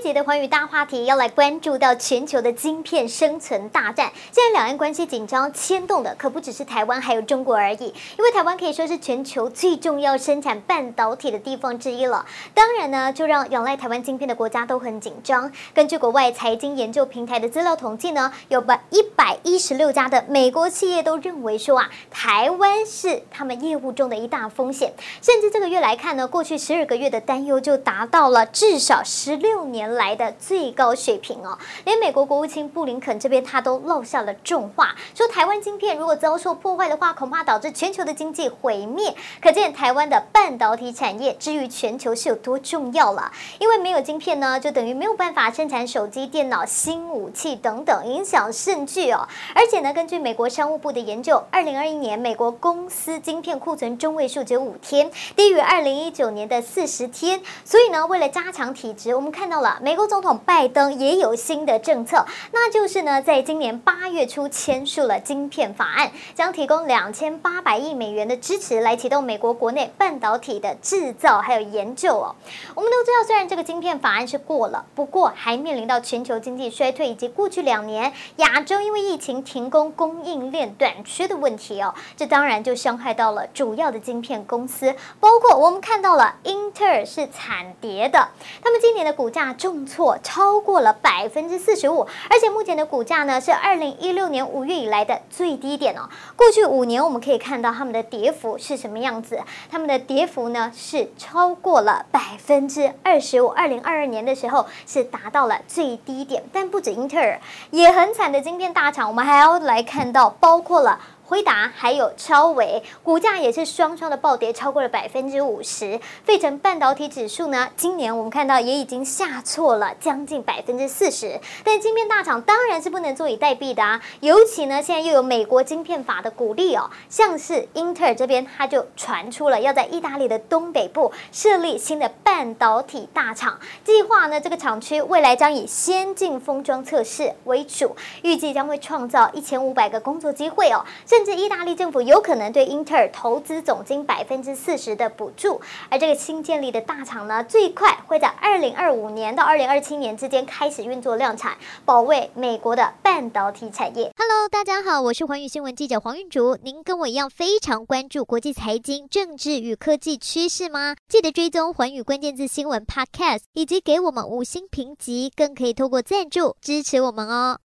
节的寰宇大话题要来关注到全球的晶片生存大战。现在两岸关系紧张，牵动的可不只是台湾，还有中国而已。因为台湾可以说是全球最重要生产半导体的地方之一了。当然呢，就让仰赖台湾晶片的国家都很紧张。根据国外财经研究平台的资料统计呢，有百一百一十六家的美国企业都认为说啊，台湾是他们业务中的一大风险。甚至这个月来看呢，过去十二个月的担忧就达到了至少十六。年来的最高水平哦，连美国国务卿布林肯这边他都落下了重话，说台湾晶片如果遭受破坏的话，恐怕导致全球的经济毁灭。可见台湾的半导体产业之于全球是有多重要了。因为没有晶片呢，就等于没有办法生产手机、电脑、新武器等等，影响甚巨哦。而且呢，根据美国商务部的研究，二零二一年美国公司晶片库存中位数只有五天，低于二零一九年的四十天。所以呢，为了加强体质，我们看到。了，美国总统拜登也有新的政策，那就是呢，在今年八月初签署了晶片法案，将提供两千八百亿美元的支持来启动美国国内半导体的制造还有研究哦。我们都知道，虽然这个晶片法案是过了，不过还面临到全球经济衰退以及过去两年亚洲因为疫情停工、供应链短缺的问题哦，这当然就伤害到了主要的晶片公司，包括我们看到了英特尔是惨跌的，他们今年的股价。重挫超过了百分之四十五，而且目前的股价呢是二零一六年五月以来的最低点哦。过去五年我们可以看到他们的跌幅是什么样子，他们的跌幅呢是超过了百分之二十五。二零二二年的时候是达到了最低点，但不止英特尔，也很惨的晶片大厂，我们还要来看到包括了。辉达还有超微股价也是双双的暴跌，超过了百分之五十。费城半导体指数呢，今年我们看到也已经下挫了将近百分之四十。但晶片大厂当然是不能坐以待毙的啊，尤其呢现在又有美国晶片法的鼓励哦，像是英特尔这边，它就传出了要在意大利的东北部设立新的半导体大厂，计划呢这个厂区未来将以先进封装测试为主，预计将会创造一千五百个工作机会哦。甚甚至意大利政府有可能对英特尔投资总金百分之四十的补助，而这个新建立的大厂呢，最快会在二零二五年到二零二七年之间开始运作量产，保卫美国的半导体产业。Hello，大家好，我是环宇新闻记者黄云竹。您跟我一样非常关注国际财经、政治与科技趋势吗？记得追踪环宇关键字新闻 Podcast，以及给我们五星评级，更可以透过赞助支持我们哦。